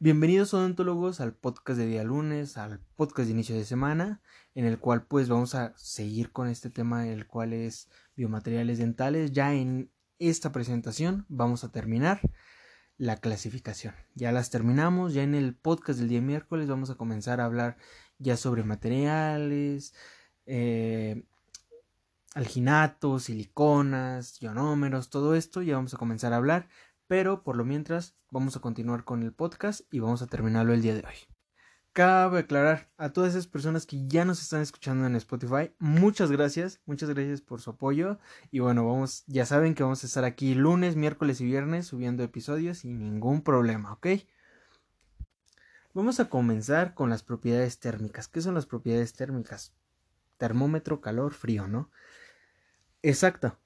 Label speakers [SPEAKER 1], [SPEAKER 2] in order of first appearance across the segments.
[SPEAKER 1] Bienvenidos odontólogos al podcast de día lunes, al podcast de inicio de semana, en el cual pues vamos a seguir con este tema, el cual es biomateriales dentales. Ya en esta presentación vamos a terminar la clasificación. Ya las terminamos, ya en el podcast del día miércoles vamos a comenzar a hablar ya sobre materiales, eh, alginatos, siliconas, ionómeros, todo esto, ya vamos a comenzar a hablar pero por lo mientras vamos a continuar con el podcast y vamos a terminarlo el día de hoy. Cabe aclarar a todas esas personas que ya nos están escuchando en Spotify, muchas gracias, muchas gracias por su apoyo y bueno, vamos, ya saben que vamos a estar aquí lunes, miércoles y viernes subiendo episodios sin ningún problema, ¿ok? Vamos a comenzar con las propiedades térmicas. ¿Qué son las propiedades térmicas? Termómetro, calor, frío, ¿no? Exacto.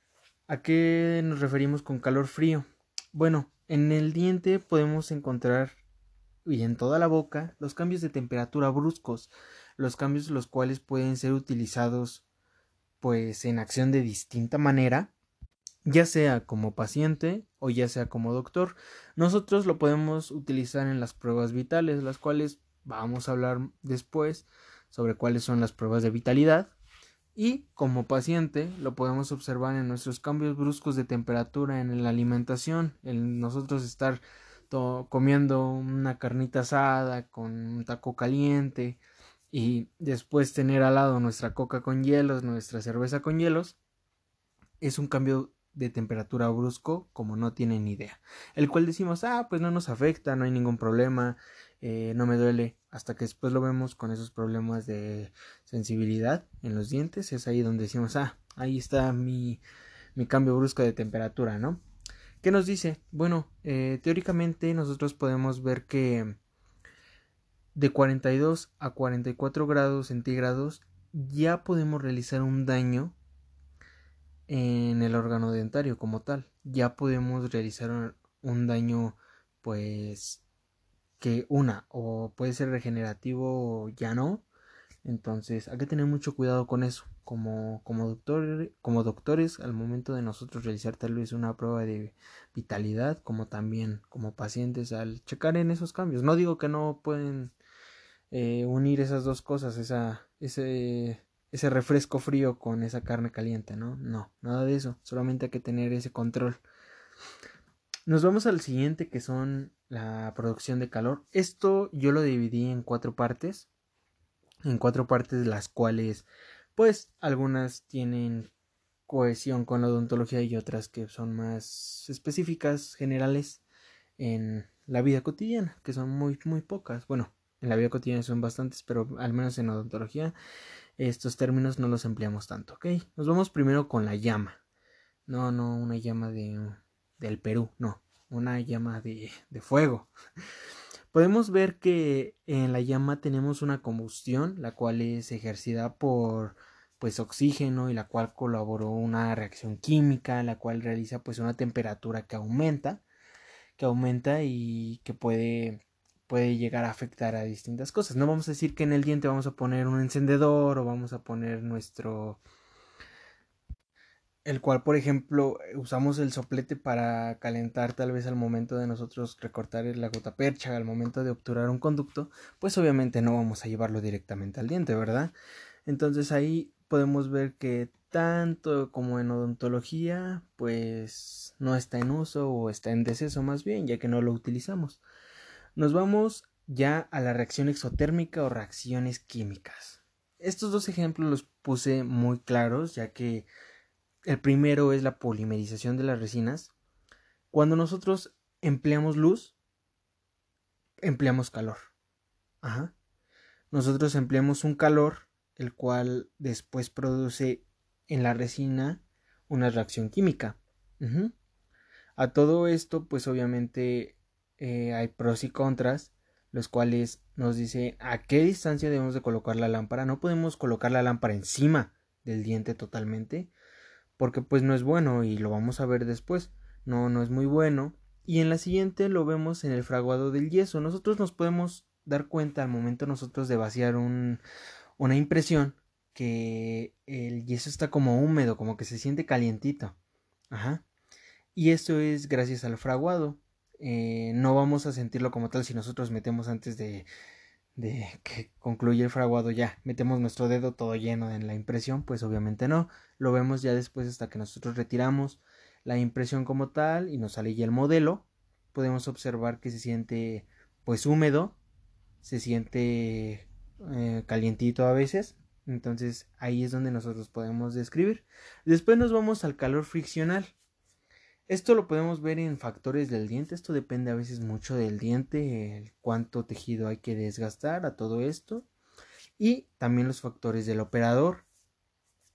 [SPEAKER 1] ¿A qué nos referimos con calor frío? Bueno, en el diente podemos encontrar y en toda la boca los cambios de temperatura bruscos, los cambios los cuales pueden ser utilizados pues en acción de distinta manera, ya sea como paciente o ya sea como doctor. Nosotros lo podemos utilizar en las pruebas vitales, las cuales vamos a hablar después sobre cuáles son las pruebas de vitalidad y como paciente lo podemos observar en nuestros cambios bruscos de temperatura en la alimentación, en nosotros estar comiendo una carnita asada con un taco caliente y después tener al lado nuestra coca con hielos, nuestra cerveza con hielos, es un cambio de temperatura brusco como no tienen idea. El cual decimos, ah, pues no nos afecta, no hay ningún problema, eh, no me duele, hasta que después lo vemos con esos problemas de sensibilidad en los dientes, es ahí donde decimos, ah, ahí está mi, mi cambio brusco de temperatura, ¿no? ¿Qué nos dice? Bueno, eh, teóricamente nosotros podemos ver que de 42 a 44 grados centígrados ya podemos realizar un daño en el órgano dentario como tal. Ya podemos realizar un daño pues que una o puede ser regenerativo o ya no. Entonces hay que tener mucho cuidado con eso. Como, como, doctor, como doctores, al momento de nosotros realizar tal vez una prueba de vitalidad, como también como pacientes, al checar en esos cambios. No digo que no pueden eh, unir esas dos cosas, esa, ese, ese refresco frío con esa carne caliente, ¿no? No, nada de eso. Solamente hay que tener ese control. Nos vamos al siguiente que son la producción de calor. Esto yo lo dividí en cuatro partes. En cuatro partes las cuales pues algunas tienen cohesión con la odontología y otras que son más específicas, generales en la vida cotidiana, que son muy muy pocas. Bueno, en la vida cotidiana son bastantes, pero al menos en odontología estos términos no los empleamos tanto, ¿ok? Nos vamos primero con la llama. No, no una llama de del Perú, no, una llama de, de fuego. Podemos ver que en la llama tenemos una combustión, la cual es ejercida por pues oxígeno y la cual colaboró una reacción química, la cual realiza pues una temperatura que aumenta, que aumenta y que puede puede llegar a afectar a distintas cosas. No vamos a decir que en el diente vamos a poner un encendedor o vamos a poner nuestro el cual, por ejemplo, usamos el soplete para calentar tal vez al momento de nosotros recortar la gota percha, al momento de obturar un conducto, pues obviamente no vamos a llevarlo directamente al diente, ¿verdad? Entonces ahí podemos ver que tanto como en odontología, pues no está en uso o está en deceso más bien, ya que no lo utilizamos. Nos vamos ya a la reacción exotérmica o reacciones químicas. Estos dos ejemplos los puse muy claros, ya que el primero es la polimerización de las resinas. Cuando nosotros empleamos luz, empleamos calor. Ajá. Nosotros empleamos un calor, el cual después produce en la resina una reacción química. A todo esto, pues obviamente eh, hay pros y contras, los cuales nos dice a qué distancia debemos de colocar la lámpara. No podemos colocar la lámpara encima del diente totalmente, porque pues no es bueno y lo vamos a ver después. No, no es muy bueno. Y en la siguiente lo vemos en el fraguado del yeso. Nosotros nos podemos dar cuenta al momento nosotros de vaciar un, una impresión que el yeso está como húmedo, como que se siente calientito. Ajá. Y esto es gracias al fraguado. eh, no vamos a sentirlo como tal si nosotros metemos antes de, de que concluya el fraguado ya, metemos nuestro dedo todo lleno en la impresión, pues obviamente no, lo vemos ya después hasta que nosotros retiramos la impresión como tal y nos sale ya el modelo, podemos observar que se siente pues húmedo, se siente eh, calientito a veces, entonces ahí es donde nosotros podemos describir. Después nos vamos al calor friccional. Esto lo podemos ver en factores del diente. Esto depende a veces mucho del diente, cuánto tejido hay que desgastar a todo esto. Y también los factores del operador.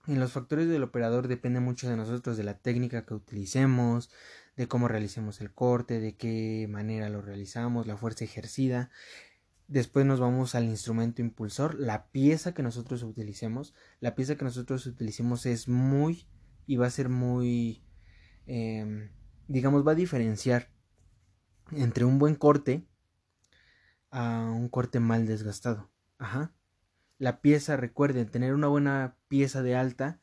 [SPEAKER 1] En los factores del operador depende mucho de nosotros, de la técnica que utilicemos, de cómo realicemos el corte, de qué manera lo realizamos, la fuerza ejercida. Después nos vamos al instrumento impulsor, la pieza que nosotros utilicemos. La pieza que nosotros utilicemos es muy y va a ser muy Em, digamos, va a diferenciar entre un buen corte a un corte mal desgastado. Ajá. La pieza, recuerden, tener una buena pieza de alta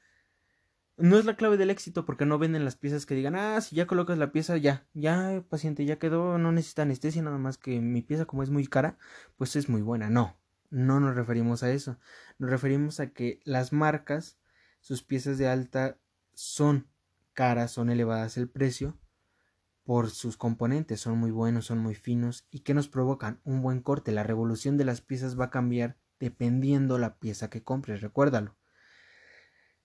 [SPEAKER 1] no es la clave del éxito porque no venden las piezas que digan, ah, si ya colocas la pieza, ya, ya, paciente, ya quedó, no necesita anestesia, nada más que mi pieza como es muy cara, pues es muy buena. No, no nos referimos a eso. Nos referimos a que las marcas, sus piezas de alta son caras, son elevadas el precio por sus componentes, son muy buenos, son muy finos y que nos provocan un buen corte. La revolución de las piezas va a cambiar dependiendo la pieza que compres, recuérdalo.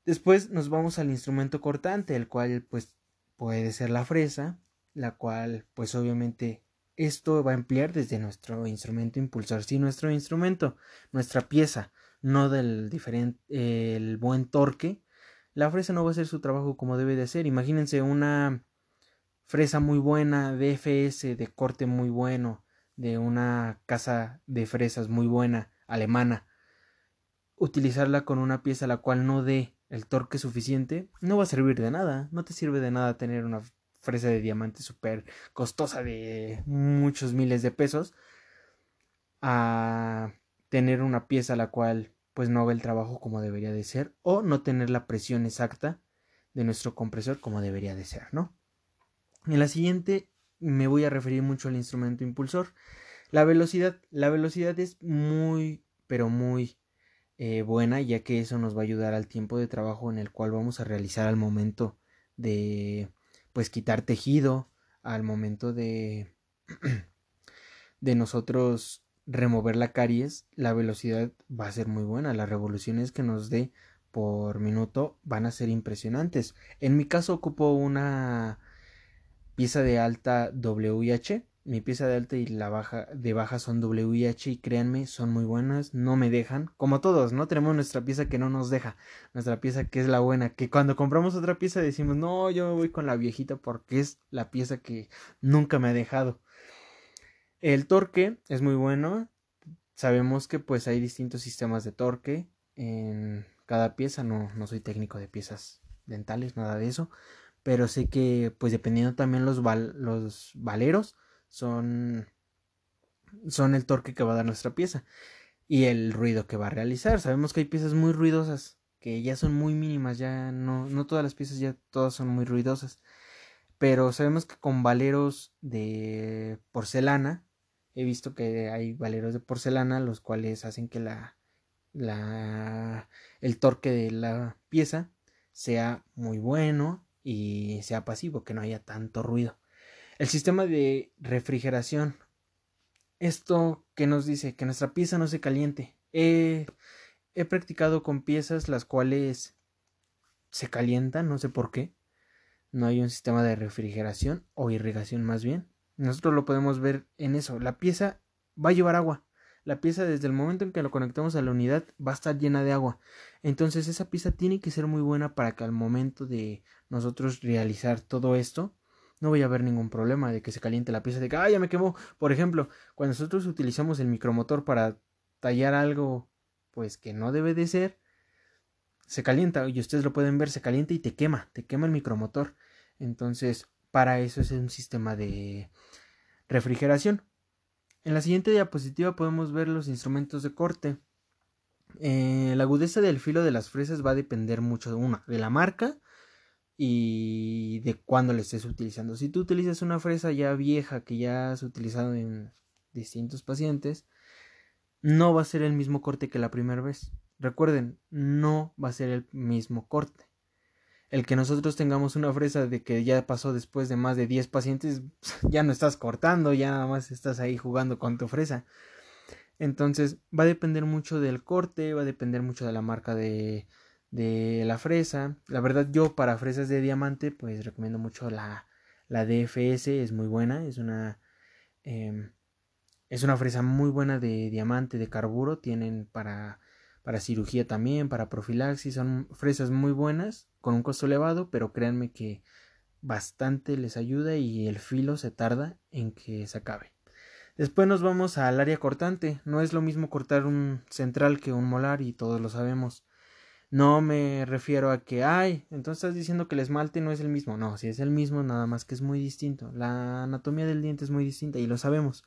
[SPEAKER 1] Después nos vamos al instrumento cortante, el cual pues puede ser la fresa, la cual pues obviamente esto va a emplear desde nuestro instrumento impulsor. Si nuestro instrumento, nuestra pieza, no del diferente, el buen torque, la fresa no va a hacer su trabajo como debe de ser. Imagínense una fresa muy buena, DFS, de corte muy bueno, de una casa de fresas muy buena, alemana. Utilizarla con una pieza la cual no dé el torque suficiente, no va a servir de nada. No te sirve de nada tener una fresa de diamante súper costosa de muchos miles de pesos a tener una pieza la cual pues no ve el trabajo como debería de ser o no tener la presión exacta de nuestro compresor como debería de ser, ¿no? En la siguiente me voy a referir mucho al instrumento impulsor. La velocidad, la velocidad es muy, pero muy eh, buena, ya que eso nos va a ayudar al tiempo de trabajo en el cual vamos a realizar al momento de, pues, quitar tejido, al momento de, de nosotros remover la caries, la velocidad va a ser muy buena. Las revoluciones que nos dé por minuto van a ser impresionantes. En mi caso ocupo una pieza de alta WIH. Mi pieza de alta y la baja de baja son WIH y créanme, son muy buenas, no me dejan, como todos, no tenemos nuestra pieza que no nos deja, nuestra pieza que es la buena, que cuando compramos otra pieza decimos, "No, yo me voy con la viejita porque es la pieza que nunca me ha dejado." El torque es muy bueno. Sabemos que pues hay distintos sistemas de torque en cada pieza. No, no soy técnico de piezas dentales, nada de eso. Pero sé que pues dependiendo también los, los valeros son, son el torque que va a dar nuestra pieza y el ruido que va a realizar. Sabemos que hay piezas muy ruidosas que ya son muy mínimas, ya no, no todas las piezas ya todas son muy ruidosas. Pero sabemos que con valeros de porcelana he visto que hay valeros de porcelana los cuales hacen que la, la el torque de la pieza sea muy bueno y sea pasivo, que no haya tanto ruido. El sistema de refrigeración. Esto que nos dice que nuestra pieza no se caliente. he practicado con piezas las cuales se calientan, no sé por qué. No hay un sistema de refrigeración o irrigación más bien. Nosotros lo podemos ver en eso. La pieza va a llevar agua. La pieza desde el momento en que lo conectamos a la unidad va a estar llena de agua. Entonces esa pieza tiene que ser muy buena para que al momento de nosotros realizar todo esto no vaya a haber ningún problema de que se caliente la pieza de que ah ya me quemó. Por ejemplo, cuando nosotros utilizamos el micromotor para tallar algo pues que no debe de ser, se calienta y ustedes lo pueden ver, se calienta y te quema, te quema el micromotor. Entonces, para eso es un sistema de refrigeración. En la siguiente diapositiva podemos ver los instrumentos de corte. Eh, la agudeza del filo de las fresas va a depender mucho de una, de la marca y de cuándo le estés utilizando. Si tú utilizas una fresa ya vieja que ya has utilizado en distintos pacientes, no va a ser el mismo corte que la primera vez. Recuerden, no va a ser el mismo corte. El que nosotros tengamos una fresa de que ya pasó después de más de 10 pacientes, ya no estás cortando, ya nada más estás ahí jugando con tu fresa. Entonces va a depender mucho del corte, va a depender mucho de la marca de, de la fresa. La verdad yo para fresas de diamante pues recomiendo mucho la, la DFS, es muy buena, es una... Em, es una fresa muy buena de diamante, de carburo, tienen para, para cirugía también, para profilaxis, son fresas muy buenas, con un costo elevado, pero créanme que bastante les ayuda y el filo se tarda en que se acabe. Después nos vamos al área cortante. No es lo mismo cortar un central que un molar y todos lo sabemos. No me refiero a que, ay, entonces estás diciendo que el esmalte no es el mismo. No, si es el mismo, nada más que es muy distinto. La anatomía del diente es muy distinta y lo sabemos.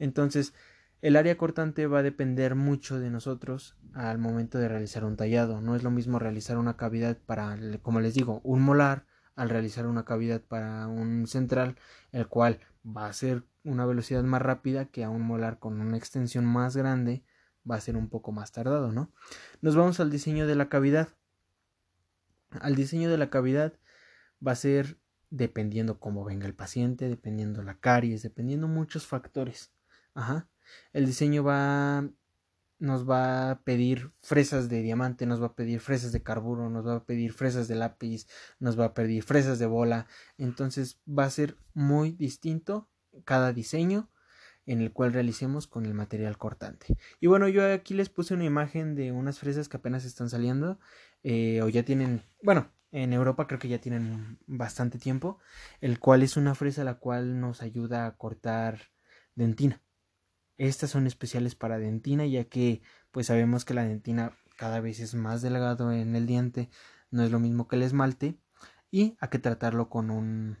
[SPEAKER 1] Entonces, el área cortante va a depender mucho de nosotros al momento de realizar un tallado. No es lo mismo realizar una cavidad para, como les digo, un molar al realizar una cavidad para un central, el cual va a ser una velocidad más rápida que a un molar con una extensión más grande va a ser un poco más tardado, ¿no? Nos vamos al diseño de la cavidad. Al diseño de la cavidad va a ser dependiendo cómo venga el paciente, dependiendo la caries, dependiendo muchos factores. Ajá. El diseño va nos va a pedir fresas de diamante, nos va a pedir fresas de carburo, nos va a pedir fresas de lápiz, nos va a pedir fresas de bola. Entonces va a ser muy distinto cada diseño en el cual realicemos con el material cortante. Y bueno, yo aquí les puse una imagen de unas fresas que apenas están saliendo eh, o ya tienen, bueno, en Europa creo que ya tienen bastante tiempo, el cual es una fresa la cual nos ayuda a cortar dentina. Estas son especiales para dentina ya que pues sabemos que la dentina cada vez es más delgado en el diente, no es lo mismo que el esmalte y hay que tratarlo con un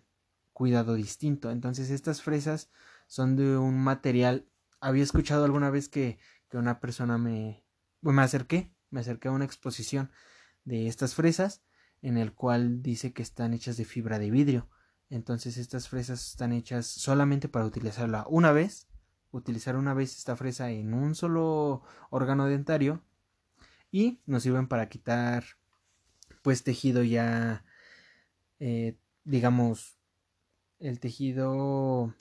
[SPEAKER 1] cuidado distinto. Entonces estas fresas son de un material. Había escuchado alguna vez que, que una persona me, me acerqué, me acerqué a una exposición de estas fresas en el cual dice que están hechas de fibra de vidrio. Entonces estas fresas están hechas solamente para utilizarla una vez, utilizar una vez esta fresa en un solo órgano dentario y nos sirven para quitar pues tejido ya eh, digamos el tejido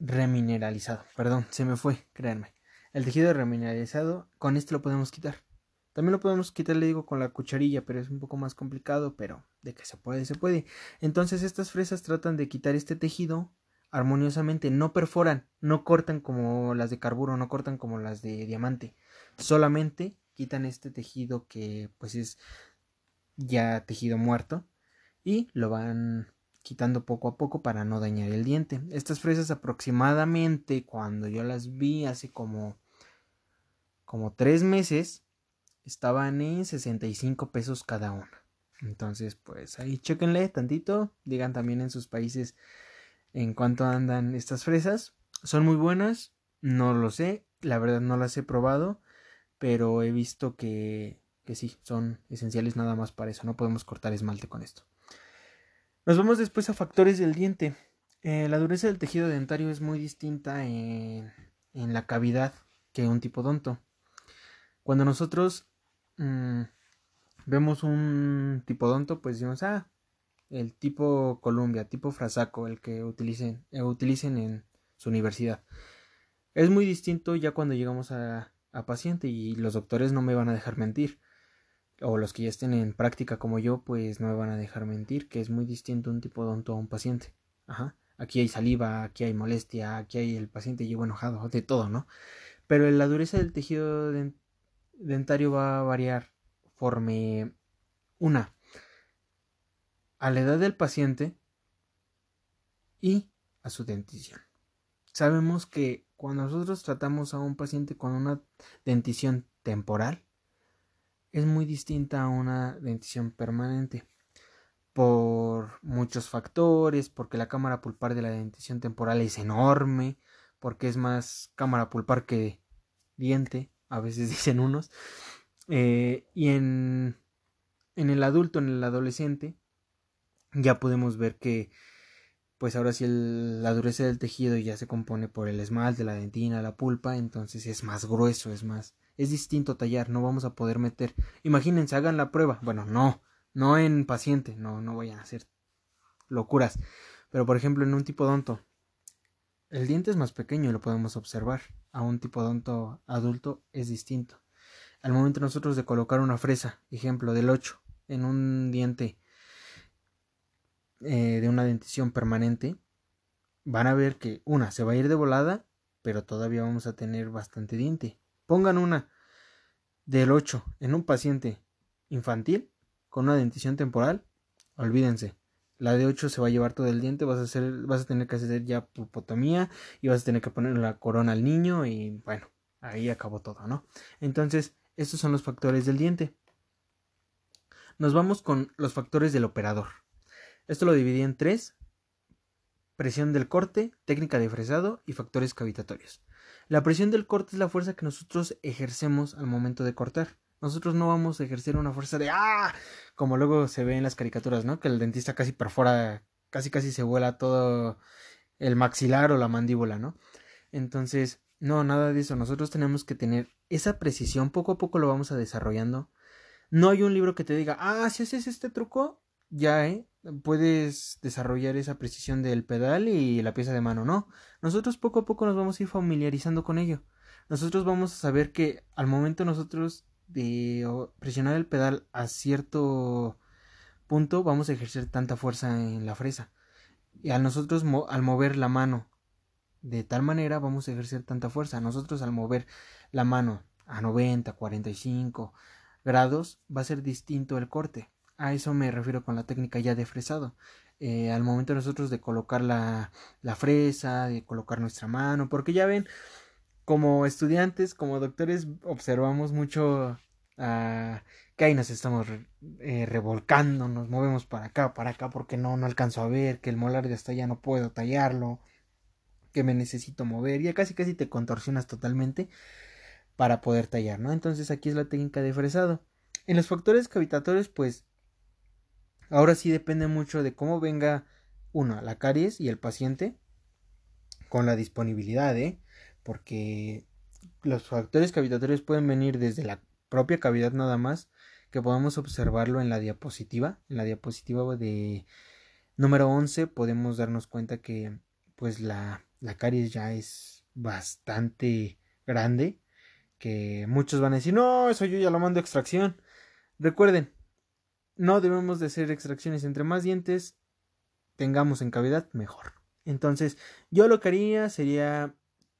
[SPEAKER 1] remineralizado. Perdón, se me fue, créanme. El tejido remineralizado, con este lo podemos quitar. También lo podemos quitar, le digo, con la cucharilla, pero es un poco más complicado, pero de que se puede, se puede. Entonces estas fresas tratan de quitar este tejido armoniosamente, no perforan, no cortan como las de carburo, no cortan como las de diamante. Solamente quitan este tejido que pues es ya tejido muerto y lo van quitando poco a poco para no dañar el diente. Estas fresas aproximadamente cuando yo las vi hace como como tres meses estaban en 65 pesos cada una. Entonces, pues ahí chequenle tantito, digan también en sus países en cuánto andan estas fresas. Son muy buenas, no lo sé, la verdad no las he probado, pero he visto que, que sí, son esenciales nada más para eso, no podemos cortar esmalte con esto. Nos vamos después a factores del diente. Eh, la dureza del tejido dentario es muy distinta en, la cavidad que un tipodonto. Cuando nosotros mm, vemos un tipodonto, pues decimos, ah, el tipo Columbia, tipo Frasaco, el que utilicen, eh, utilicen en su universidad. Es muy distinto ya cuando llegamos a, paciente y los doctores no me van a dejar mentir o los que ya estén en práctica como yo, pues no me van a dejar mentir, que es muy distinto un tipo odonto a un paciente. Ajá. Aquí hay saliva, aquí hay molestia, aquí hay el paciente llevo enojado, de todo, ¿no? Pero la dureza del tejido dentario va a variar conforme una a la edad del paciente y a su dentición. Sabemos que cuando nosotros tratamos a un paciente con una dentición temporal, es muy distinta a una dentición permanente por muchos factores, porque la cámara pulpar de la dentición temporal es enorme, porque es más cámara pulpar que diente, a veces dicen unos, eh, y en, en el adulto, en el adolescente, ya podemos ver que pues ahora sí la dureza del tejido ya se compone por el esmalte, la dentina, la pulpa, entonces es más grueso, es más, es distinto tallar, no vamos a poder meter. Imagínense, hagan la prueba. Bueno, no, no en paciente, no, no vayan a hacer locuras. Pero por ejemplo, en un tipo tipodonto, el diente es más pequeño y lo podemos observar. A un tipo tipodonto adulto es distinto. Al momento nosotros de colocar una fresa, ejemplo del 8, en un diente eh, de una dentición permanente, van a ver que una se va a ir de volada, pero todavía vamos a tener bastante diente. Pongan una del 8 en un paciente infantil con una dentición temporal, olvídense. La de 8 se va a llevar todo el diente, vas a, hacer, vas a tener que hacer ya pulpotomía y vas a tener que poner la corona al niño y bueno, ahí acabó todo, ¿no? Entonces, estos son los factores del diente. Nos vamos con los factores del operador. Esto lo dividí en tres. Presión del corte, técnica de fresado y factores cavitatorios. La presión del corte es la fuerza que nosotros ejercemos al momento de cortar. Nosotros no vamos a ejercer una fuerza de ¡ah! Como luego se ve en las caricaturas, ¿no? Que el dentista casi perfora, casi casi se vuela todo el maxilar o la mandíbula, ¿no? Entonces, no, nada de eso. Nosotros tenemos que tener esa precisión. Poco a poco lo vamos a desarrollando. No hay un libro que te diga, ah, si haces este truco, ya, ¿eh? Puedes desarrollar esa precisión del pedal y la pieza de mano, ¿no? Nosotros poco a poco nos vamos a ir familiarizando con ello. Nosotros vamos a saber que al momento nosotros de presionar el pedal a cierto punto vamos a ejercer tanta fuerza en la fresa. Y al nosotros al mover la mano de tal manera vamos a ejercer tanta fuerza. Nosotros al mover la mano a 90, 45 grados va a ser distinto el corte. A eso me refiero con la técnica ya de fresado. Eh, al momento nosotros de colocar la, la fresa, de colocar nuestra mano, porque ya ven, como estudiantes, como doctores, observamos mucho uh, que ahí nos estamos eh, revolcando, nos movemos para acá, para acá, porque no, no alcanzo a ver, que el molar de hasta allá no puedo tallarlo, que me necesito mover, ya casi casi te contorsionas totalmente para poder tallar, ¿no? Entonces aquí es la técnica de fresado. En los factores cavitatorios, pues ahora sí depende mucho de cómo venga uno, la caries y el paciente con la disponibilidad, ¿eh? Porque los factores cavitatorios pueden venir desde la propia cavidad nada más, que podemos observarlo en la diapositiva. En la diapositiva de número 11 podemos darnos cuenta que pues la, la caries ya es bastante grande que muchos van a decir, no, eso yo ya lo mando a extracción. Recuerden, no debemos de hacer extracciones entre más dientes tengamos en cavidad, mejor. Entonces, yo lo que haría sería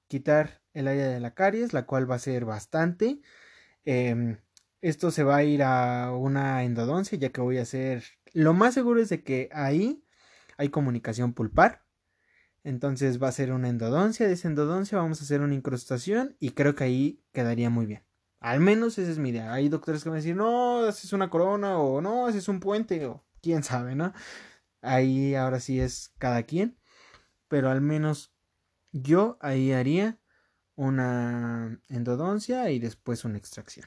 [SPEAKER 1] quitar el área de la caries, la cual va a ser bastante. Em, esto se va a ir a una endodoncia, ya que voy a hacer... Lo más seguro es de que ahí hay comunicación pulpar. Entonces va a ser una endodoncia. De esa endodoncia vamos a hacer una incrustación y creo que ahí quedaría muy bien. Al menos esa es mi idea. Hay doctores que van a decir, no, es una corona o no, es un puente o quién sabe, ¿no? Ahí ahora sí es cada quien. Pero al menos yo ahí haría una endodoncia y después una extracción.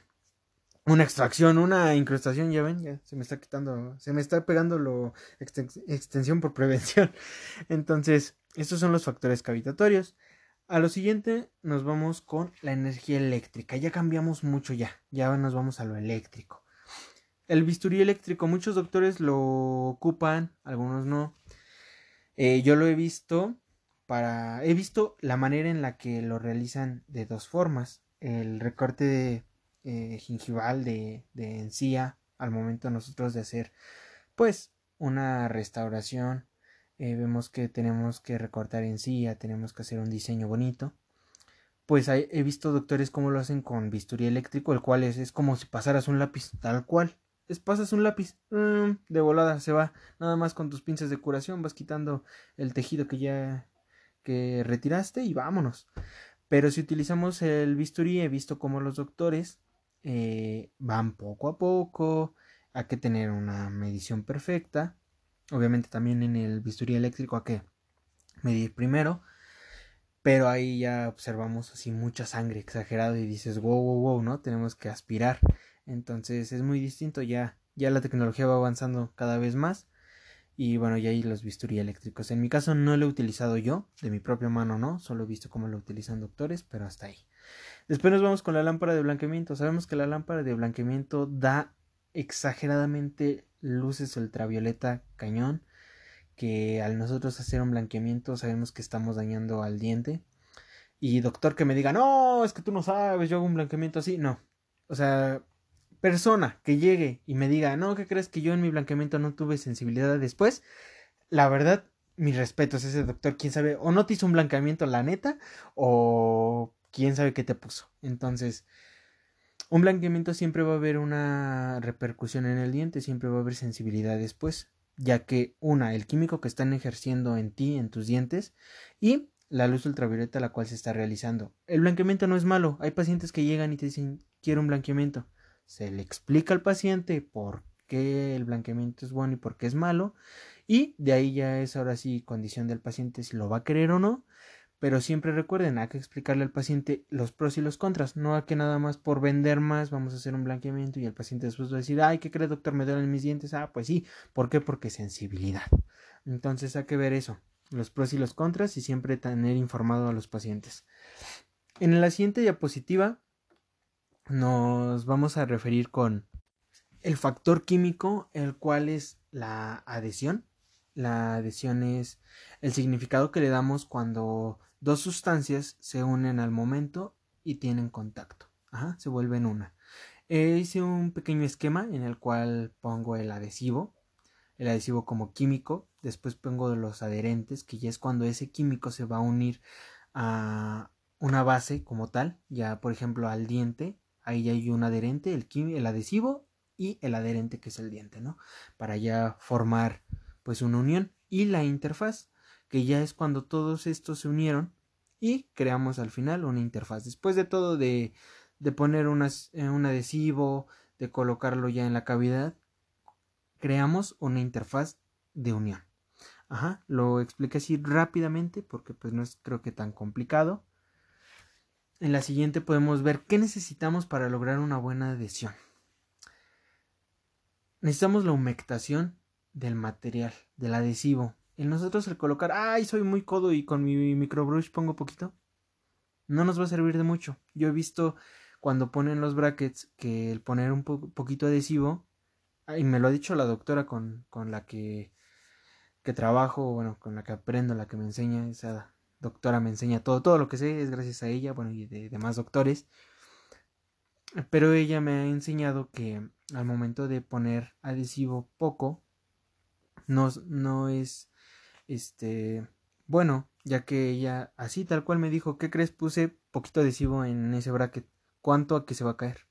[SPEAKER 1] Una extracción, una incrustación, ya ven, ya se me está quitando, se me está pegando lo extensión por prevención. Entonces, estos son los factores cavitatorios. A lo siguiente nos vamos con la energía eléctrica. Ya cambiamos mucho ya. Ya nos vamos a lo eléctrico. El bisturí eléctrico, muchos doctores lo ocupan, algunos no. Eh, yo lo he visto para... He visto la manera en la que lo realizan de dos formas. El recorte de, eh, gingival de, de encía al momento nosotros de hacer pues una restauración eh, vemos que tenemos que recortar encía, tenemos que hacer un diseño bonito. Pues he visto doctores cómo lo hacen con bisturí eléctrico, el cual es, es como si pasaras un lápiz, tal cual. Es pasas un lápiz, mm, de volada se va, nada más con tus pinzas de curación, vas quitando el tejido que ya que retiraste y vámonos. Pero si utilizamos el bisturí, he visto cómo los doctores eh, van poco a poco, hay que tener una medición perfecta Obviamente también en el bisturí eléctrico hay que medir primero. Pero ahí ya observamos así mucha sangre exagerado y dices, wow, wow, wow, ¿no? Tenemos que aspirar. Entonces es muy distinto ya. Ya la tecnología va avanzando cada vez más. y bueno, y ahí los bisturí eléctricos. En mi caso no lo he utilizado yo, de mi propia mano no, solo he visto cómo lo utilizan doctores, pero hasta ahí. Después nos vamos con la lámpara de blanqueamiento. Sabemos que la lámpara de blanqueamiento da exageradamente luces ultravioleta cañón, que al nosotros hacer un blanqueamiento sabemos que estamos dañando al diente. Y doctor que me diga, no, es que tú no sabes, yo hago un blanqueamiento así, no. O sea, persona que llegue y me diga, no, ¿qué crees que yo en mi blanqueamiento no tuve sensibilidad después? La verdad, mis respetos, ese doctor, quién sabe, o no te hizo un blanqueamiento la neta, o quién sabe qué te puso. Entonces, un blanqueamiento siempre va a haber una repercusión en el diente, siempre va a haber sensibilidad después, ya que una, el químico que están ejerciendo en ti, en tus dientes, y la luz ultravioleta la cual se está realizando. El blanqueamiento no es malo, hay pacientes que llegan y te dicen quiero un blanqueamiento se le explica al paciente por qué el blanqueamiento es bueno y por qué es malo, y de ahí ya es ahora sí condición del paciente si lo va a querer o no, pero siempre recuerden, hay que explicarle al paciente los pros y los contras, no a que nada más por vender más vamos a hacer un blanqueamiento y el paciente después va a decir, ay, ¿qué cree doctor? Me duelen mis dientes, ah, pues sí, ¿por qué? Porque sensibilidad. Entonces hay que ver eso, los pros y los contras y siempre tener informado a los pacientes. En la siguiente diapositiva nos vamos a referir con el factor químico, el cual es la adhesión. La adhesión es el significado que le damos cuando dos sustancias se unen al momento y tienen contacto. Ajá, se vuelven una. Eh, hice un pequeño esquema en el cual pongo el adhesivo, el adhesivo como químico, después pongo los adherentes, que ya es cuando ese químico se va a unir a una base como tal, ya por ejemplo al diente, ahí hay un adherente, el, el adhesivo y el adherente que es el diente, ¿no? Para ya formar pues una unión y la interfaz, que ya es cuando todos estos se unieron y creamos al final una interfaz. Después de todo de, de poner eh, un adhesivo, de colocarlo ya en la cavidad, creamos una interfaz de unión. Ajá, lo expliqué así rápidamente porque pues no es creo que tan complicado. En la siguiente podemos ver qué necesitamos para lograr una buena adhesión. Necesitamos la humectación del material, del adhesivo. En nosotros el colocar, ay, soy muy codo y con mi microbrush pongo poquito, no nos va a servir de mucho. Yo he visto cuando ponen los brackets que el poner un poquito adhesivo, y me lo ha dicho la doctora con, con la que, que trabajo, bueno, con la que aprendo, la que me enseña, esa doctora me enseña todo, todo lo que sé es gracias a ella, bueno, y de demás doctores. Pero ella me ha enseñado que al momento de poner adhesivo poco, no, no es este bueno, ya que ella así tal cual me dijo, ¿qué crees? Puse poquito adhesivo en ese bracket, ¿cuánto a que se va a caer?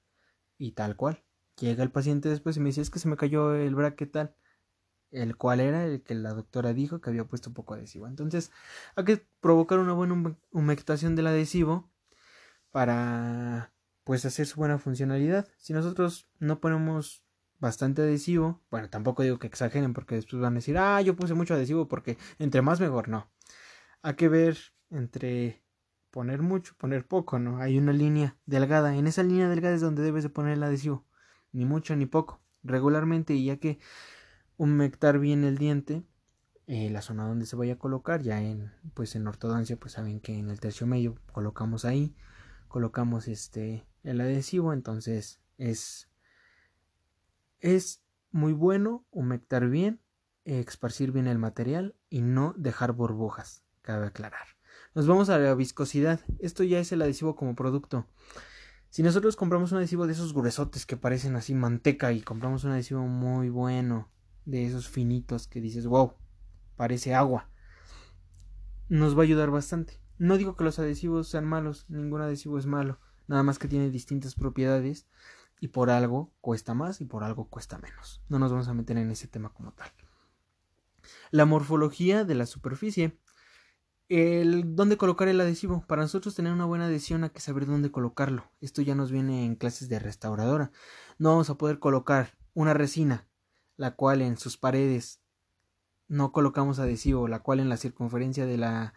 [SPEAKER 1] Y tal cual. Llega el paciente después y me dice, es que se me cayó el bracket tal el cual era el que la doctora dijo que había puesto poco adhesivo. Entonces, hay que provocar una buena humectación del adhesivo para pues hacer su buena funcionalidad. Si nosotros no ponemos bastante adhesivo, bueno, tampoco digo que exageren porque después van a decir, ah, yo puse mucho adhesivo porque entre más mejor, no. Hay que ver entre poner mucho, poner poco, ¿no? Hay una línea delgada. En esa línea delgada es donde debes de poner el adhesivo. Ni mucho ni poco. Regularmente, y ya que humectar bien el diente, eh, la zona donde se vaya a colocar, ya en, pues en ortodoncia, pues saben que en el tercio medio colocamos ahí, colocamos este, el adhesivo, entonces es, es muy bueno humectar bien, esparcir bien el material y no dejar burbujas, cabe aclarar. Nos vamos a la viscosidad, esto ya es el adhesivo como producto. Si nosotros compramos un adhesivo de esos gruesotes que parecen así manteca y compramos un adhesivo muy bueno, de esos finitos que dices, wow, parece agua. Nos va a ayudar bastante. No digo que los adhesivos sean malos, ningún adhesivo es malo, nada más que tiene distintas propiedades y por algo cuesta más y por algo cuesta menos. No nos vamos a meter en ese tema como tal. La morfología de la superficie. El dónde colocar el adhesivo. Para nosotros tener una buena adhesión hay que saber dónde colocarlo. Esto ya nos viene en clases de restauradora. No vamos a poder colocar una resina la cual en sus paredes no colocamos adhesivo, la cual en la circunferencia de la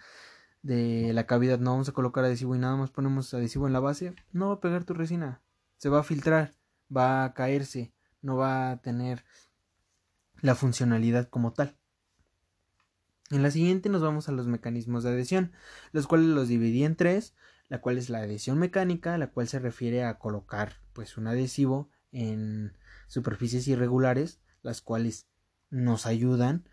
[SPEAKER 1] de la cavidad no vamos a colocar adhesivo y nada más ponemos adhesivo en la base, no va a pegar tu resina, se va a filtrar, va a caerse, no va a tener la funcionalidad como tal. En la siguiente nos vamos a los mecanismos de adhesión, los cuales los dividí en tres, la cual es la adhesión mecánica, la cual se refiere a colocar pues un adhesivo en superficies irregulares, las cuales nos ayudan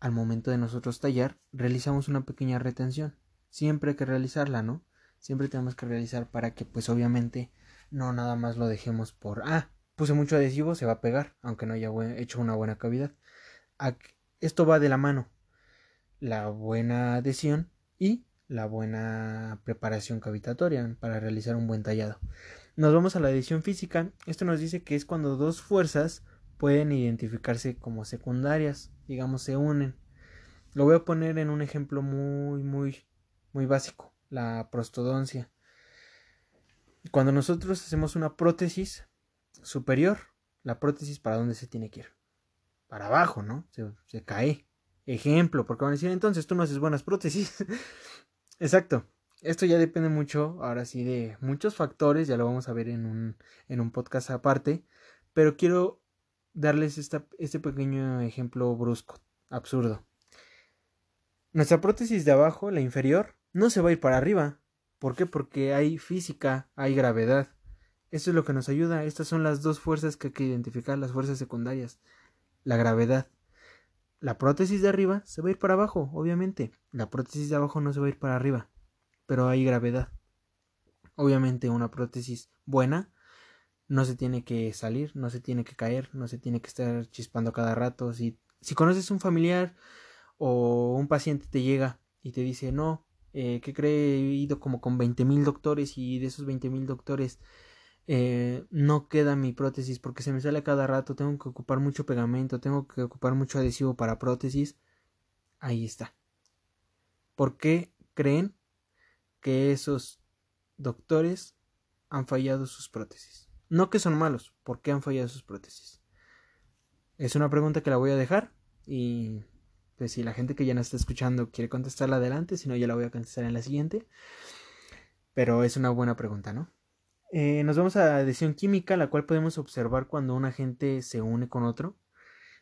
[SPEAKER 1] al momento de nosotros tallar, realizamos una pequeña retención. Siempre hay que realizarla, ¿no? Siempre tenemos que realizar para que pues obviamente no nada más lo dejemos por ah, puse mucho adhesivo, se va a pegar, aunque no haya hecho una buena cavidad. Esto va de la mano. La buena adhesión y la buena preparación cavitatoria para realizar un buen tallado. Nos vamos a la adhesión física. Esto nos dice que es cuando dos fuerzas pueden identificarse como secundarias, digamos, se unen. Lo voy a poner en un ejemplo muy, muy, muy básico, la prostodoncia. Cuando nosotros hacemos una prótesis superior, la prótesis para dónde se tiene que ir? Para abajo, ¿no? Se, cae. Ejemplo, porque van a decir, entonces tú no haces buenas prótesis. Exacto. Esto ya depende mucho, ahora sí, de muchos factores, ya lo vamos a ver en un, en un podcast aparte, pero quiero darles este pequeño ejemplo brusco, absurdo. Nuestra prótesis de abajo, la inferior, no se va a ir para arriba. ¿Por qué? Porque hay física, hay gravedad. Esto es lo que nos ayuda. Estas son las dos fuerzas que hay que identificar, las fuerzas secundarias. La gravedad. La prótesis de arriba se va a ir para abajo, obviamente. La prótesis de abajo no se va a ir para arriba, pero hay gravedad. Obviamente una prótesis buena no se tiene que salir, no se tiene que caer, no se tiene que estar chispando cada rato. Si, si conoces un familiar o un paciente te llega y te dice, no, eh, ¿qué cree? He ido como con 20 mil doctores y de esos 20 mil doctores eh, no queda mi prótesis porque se me sale cada rato, tengo que ocupar mucho pegamento, tengo que ocupar mucho adhesivo para prótesis. Ahí está. ¿Por qué creen que esos doctores han fallado sus prótesis? No que son malos, ¿por qué han fallado sus prótesis? Es una pregunta que la voy a dejar y pues si la gente que ya nos está escuchando quiere contestarla adelante, si no ya la voy a contestar en la siguiente. Pero es una buena pregunta, ¿no? Eh, nos vamos a adhesión química, la cual podemos observar cuando un agente se une con otro,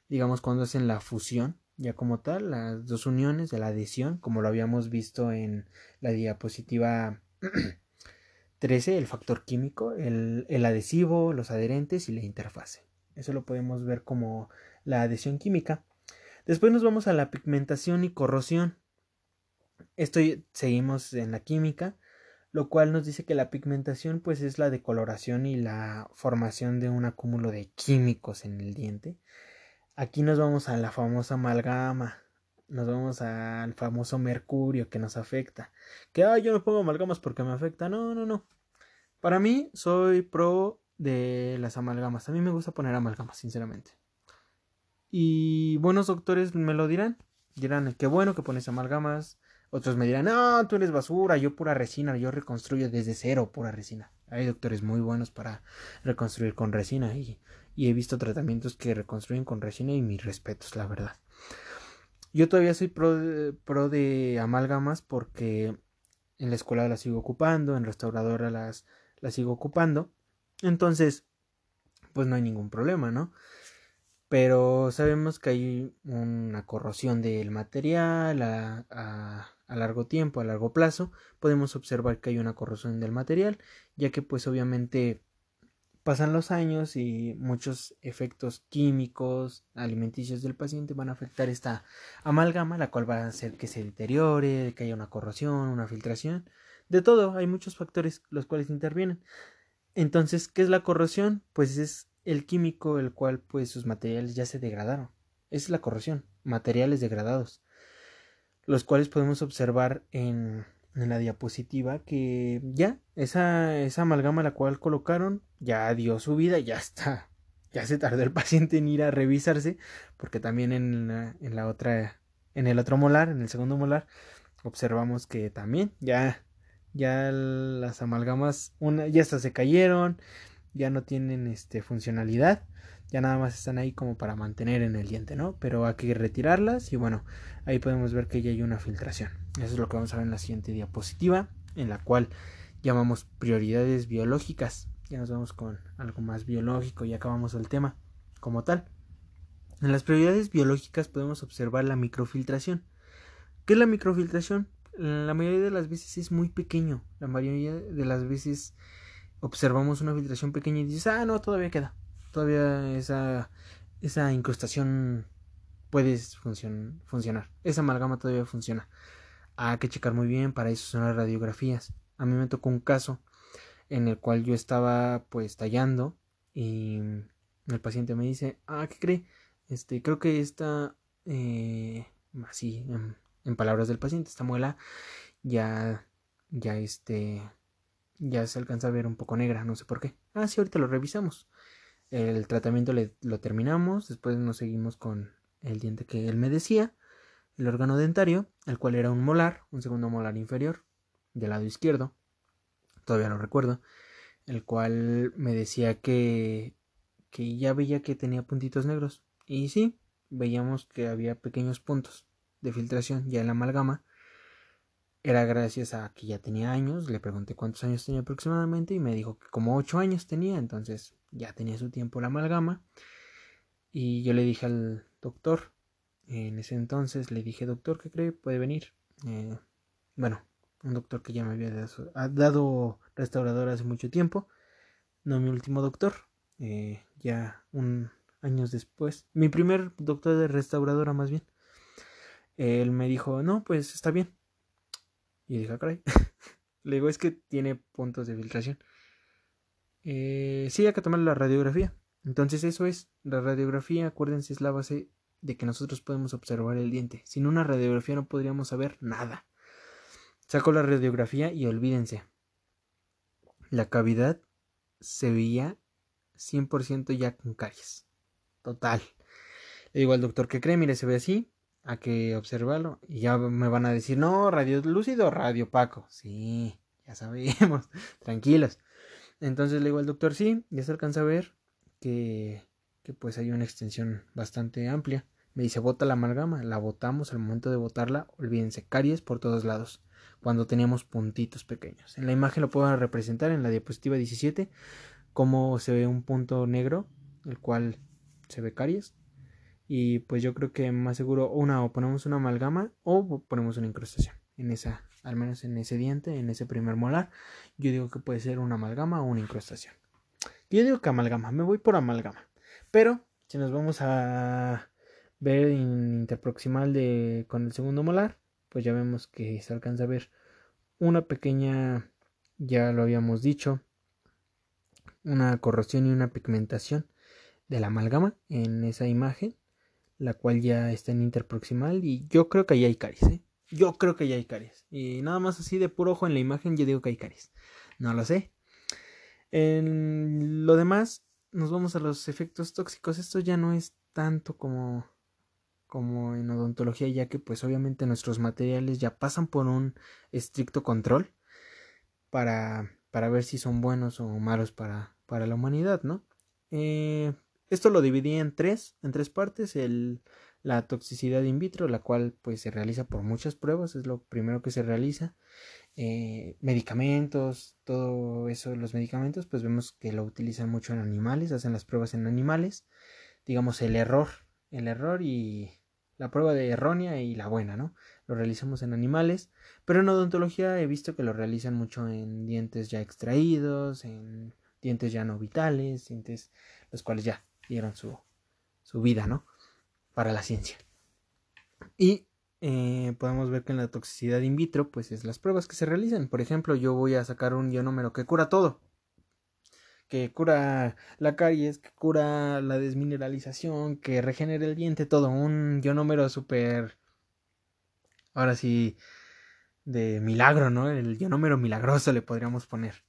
[SPEAKER 1] digamos cuando hacen la fusión, ya como tal, las dos uniones de la adhesión, como lo habíamos visto en la diapositiva 13, el factor químico, el, el adhesivo, los adherentes y la interfase. Eso lo podemos ver como la adhesión química. Después nos vamos a la pigmentación y corrosión. Esto seguimos en la química lo cual nos dice que la pigmentación pues es la decoloración y la formación de un acúmulo de químicos en el diente. Aquí nos vamos a la famosa amalgama, nos vamos al famoso mercurio que nos afecta. Que yo no pongo amalgamas porque me afecta. No, no, no. Para mí soy pro de las amalgamas. A mí me gusta poner amalgamas, sinceramente. Y buenos doctores me lo dirán. Dirán, qué bueno que pones amalgamas. Otros me dirán, no, tú eres basura, yo pura resina, yo reconstruyo desde cero pura resina. Hay doctores muy buenos para reconstruir con resina y, he visto tratamientos que reconstruyen con resina y mis respetos, la verdad. Yo todavía soy pro de, pro de amalgamas porque en la escuela las sigo ocupando, en restauradora las, las sigo ocupando. Entonces, pues no hay ningún problema, ¿no? Pero sabemos que hay una corrosión del material a largo tiempo, a largo plazo, podemos observar que hay una corrosión del material, ya que pues obviamente pasan los años y muchos efectos químicos, alimenticios del paciente van a afectar esta amalgama, la cual va a hacer que se deteriore, que haya una corrosión, una filtración, de todo, hay muchos factores los cuales intervienen. Entonces, ¿qué es la corrosión? Pues es el químico el cual pues sus materiales ya se degradaron. Es la corrosión, materiales degradados los cuales podemos observar en, en la diapositiva que ya esa, esa amalgama la cual colocaron ya dio su vida, ya está, ya se tardó el paciente en ir a revisarse, porque también en la, en la otra, en el otro molar, en el segundo molar, observamos que también ya, ya las amalgamas, una, ya hasta se cayeron, ya no tienen este funcionalidad ya nada más están ahí como para mantener en el diente, ¿no? Pero hay que retirarlas y bueno, ahí podemos ver que ya hay una filtración. Eso es lo que vamos a ver en la siguiente diapositiva, en la cual llamamos prioridades biológicas. Ya nos vamos con algo más biológico y acabamos el tema como tal. En las prioridades biológicas podemos observar la microfiltración. ¿Qué es la microfiltración? La mayoría de las veces es muy pequeño. La mayoría de las veces observamos una filtración pequeña y dices, ah, no, todavía queda. Todavía esa, esa incrustación puede funcionar. Esa amalgama todavía funciona. Hay que checar muy bien, para eso son las radiografías. A mí me tocó un caso en el cual yo estaba pues tallando y el paciente me dice, ah, ¿qué cree? Este, creo que esta, eh, así, en, palabras del paciente, esta muela ya, ya este, ya se alcanza a ver un poco negra, no sé por qué. Ah, sí, ahorita lo revisamos. El tratamiento lo terminamos, después nos seguimos con el diente que él me decía, el órgano dentario, el cual era un molar, un segundo molar inferior, del lado izquierdo, todavía lo recuerdo, el cual me decía que, que ya veía que tenía puntitos negros. Y sí, veíamos que había pequeños puntos de filtración ya en la amalgama. Era gracias a que ya tenía años, le pregunté cuántos años tenía aproximadamente y me dijo que como ocho años tenía, entonces ya tenía su tiempo la amalgama. Y yo le dije al doctor, en ese entonces le dije, doctor, ¿qué cree? ¿Puede venir? Eh, bueno, un doctor que ya me había dado, restaurador hace mucho tiempo, no mi último doctor, eh, ya un años después, mi primer doctor de restauradora más bien, él me dijo, no, pues está bien. Y dije, ah, caray. Le digo, es que tiene puntos de filtración. Eh, sí, hay que tomar la radiografía. Entonces eso es, la radiografía, acuérdense, es la base de que nosotros podemos observar el diente. Sin una radiografía no podríamos saber nada. Saco la radiografía y olvídense. La cavidad se veía 100% ya con caries. Total. Le digo al doctor que cree, mire, se ve así, a que observarlo. Y ya me van a decir, no, radio lúcido, radio opaco. Sí, ya sabemos, tranquilos. Entonces le digo al doctor, sí, ya se alcanza a ver que, que pues hay una extensión bastante amplia. Me dice, bota la amalgama, la botamos, al momento de botarla, olvídense, caries por todos lados cuando teníamos puntitos pequeños. En la imagen lo puedo representar en la diapositiva 17 cómo se ve un punto negro, el cual se ve caries. Y pues yo creo que más seguro una o ponemos una amalgama o ponemos una incrustación en esa, al menos en ese diente, en ese primer molar. Yo digo que puede ser una amalgama o una incrustación. Yo digo que amalgama, me voy por amalgama. Pero si nos vamos a ver interproximal de con el segundo molar, pues ya vemos que se alcanza a ver una pequeña, ya lo habíamos dicho, una corrosión y una pigmentación de la amalgama en esa imagen, la cual ya está en interproximal y yo creo que ahí hay caries, ¿eh? Yo creo que ya hay caries. Y nada más así de puro ojo en la imagen yo digo que hay caries. No lo sé. En lo demás, nos vamos a los efectos tóxicos. Esto ya no es tanto como como en odontología, ya que pues obviamente nuestros materiales ya pasan por un estricto control para, para ver si son buenos o malos para, para la humanidad, ¿no? Eh, esto lo dividí en tres, en tres partes, el, la toxicidad in vitro, la cual pues se realiza por muchas pruebas, es lo primero que se realiza, eh, medicamentos, todo eso, los medicamentos, pues vemos que lo utilizan mucho en animales, hacen las pruebas en animales, digamos el error, el error y la prueba de errónea y la buena, ¿no? Lo realizamos en animales, pero en odontología he visto que lo realizan mucho en dientes ya extraídos, en dientes ya no vitales, dientes los cuales ya dieron su, su vida, ¿no? Para la ciencia. Y eh, podemos ver que en la toxicidad in vitro, pues es las pruebas que se realizan. Por ejemplo, yo voy a sacar un ionómero que cura todo que cura la caries, que cura la desmineralización, que regenera el diente, todo. Un ionómero súper. Ahora sí. De milagro, ¿no? El ionómero milagroso le podríamos poner.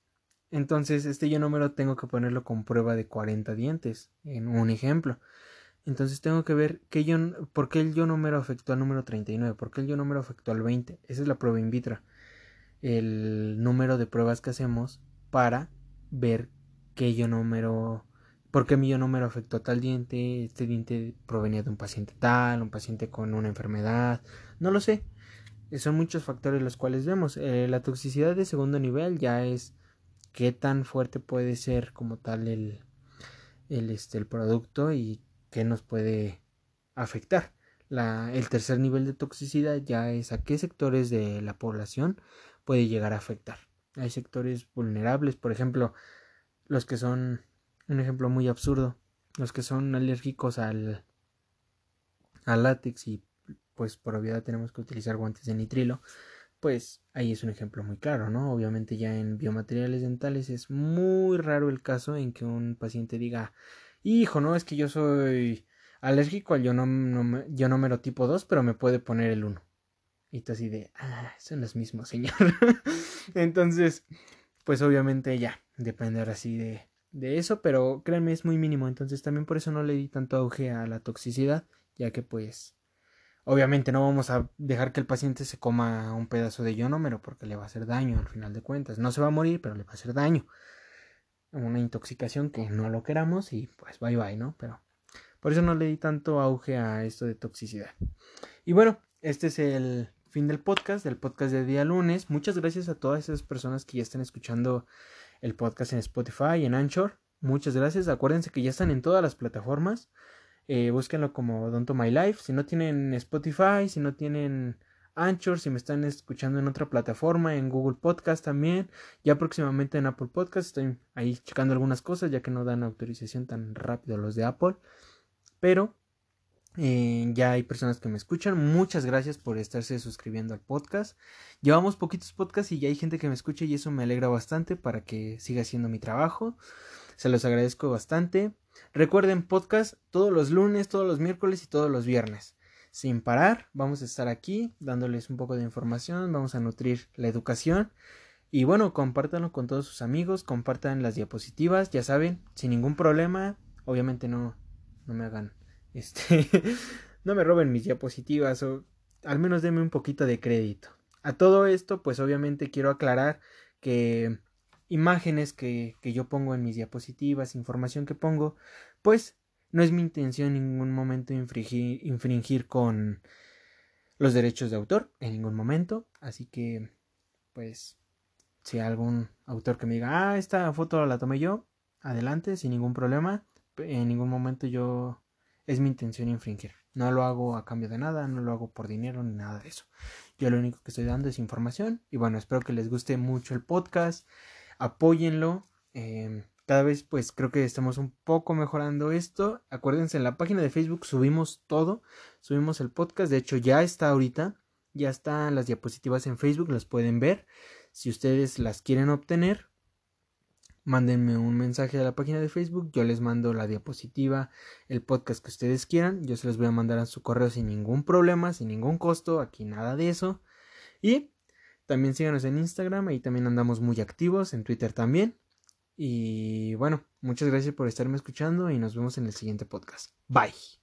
[SPEAKER 1] Entonces, este ionómero tengo que ponerlo con prueba de 40 dientes, en un ejemplo. Entonces tengo que ver qué ion, por qué el ionómero afectó al número 39, por qué el ionómero afectó al 20. Esa es la prueba in vitro. El número de pruebas que hacemos para ver que yo número, por qué mi yo número afectó a tal diente, este diente provenía de un paciente tal, un paciente con una enfermedad, no lo sé. Son muchos factores los cuales vemos. Eh, la toxicidad de segundo nivel ya es qué tan fuerte puede ser como tal el, el, este, el producto y qué nos puede afectar. La, el tercer nivel de toxicidad ya es a qué sectores de la población puede llegar a afectar. Hay sectores vulnerables, por ejemplo, los que son, un ejemplo muy absurdo, los que son alérgicos al, al látex y pues por obviedad tenemos que utilizar guantes de nitrilo, pues ahí es un ejemplo muy claro, ¿no? Obviamente ya en biomateriales dentales es muy raro el caso en que un paciente diga, hijo, no, es que yo soy alérgico al yo no tipo 2, pero me puede poner el 1. Y tú así de, ah, son los mismos, señor. Entonces, pues obviamente ya, depender así de, de eso, pero créanme, es muy mínimo. Entonces también por eso no le di tanto auge a la toxicidad, ya que pues, obviamente no vamos a dejar que el paciente se coma un pedazo de ionómero porque le va a hacer daño al final de cuentas. No se va a morir, pero le va a hacer daño. Una intoxicación que no lo queramos y pues bye bye, ¿no? Pero por eso no le di tanto auge a esto de toxicidad. Y bueno, este es el fin del podcast, del podcast de día lunes. Muchas gracias a todas esas personas que ya están escuchando el podcast en Spotify en Anchor. Muchas gracias. Acuérdense que ya están en todas las plataformas. Eh, búsquenlo como Don't to My Life. Si no tienen Spotify, si no tienen Anchor, si me están escuchando en otra plataforma, en Google Podcast también, ya próximamente en Apple Podcast, estoy ahí checando algunas cosas ya que no dan autorización tan rápido los de Apple, pero eh, ya hay personas que me escuchan. Muchas gracias por estarse suscribiendo al podcast. Llevamos poquitos podcasts y ya hay gente que me escucha y eso me alegra bastante para que siga haciendo mi trabajo. Se los agradezco bastante. Recuerden podcast todos los lunes, todos los miércoles y todos los viernes. Sin parar, vamos a estar aquí dándoles un poco de información, vamos a nutrir la educación. Y bueno, compártanlo con todos sus amigos, compartan las diapositivas, ya saben, sin ningún problema. Obviamente no, no me hagan este, no me roben mis diapositivas o al menos denme un poquito de crédito. A todo esto, pues obviamente quiero aclarar que imágenes que, que yo pongo en mis diapositivas, información que pongo, pues no es mi intención en ningún momento infringir, infringir con los derechos de autor, en ningún momento. Así que, pues, si algún autor que me diga, ah, esta foto la tomé yo, adelante, sin ningún problema. En ningún momento yo es mi intención infringir. No lo hago a cambio de nada, no lo hago por dinero ni nada de eso. Yo lo único que estoy dando es información y bueno, espero que les guste mucho el podcast, apóyenlo. Em, cada vez pues creo que estamos un poco mejorando esto. Acuérdense, en la página de Facebook subimos todo, subimos el podcast, de hecho ya está ahorita, ya están las diapositivas en Facebook, las pueden ver. Si ustedes las quieren obtener, mándenme un mensaje a la página de Facebook, yo les mando la diapositiva, el podcast que ustedes quieran, yo se los voy a mandar a su correo sin ningún problema, sin ningún costo, aquí nada de eso. Y también síganos en Instagram, ahí también andamos muy activos, en Twitter también. Y bueno, muchas gracias por estarme escuchando y nos vemos en el siguiente podcast. Bye.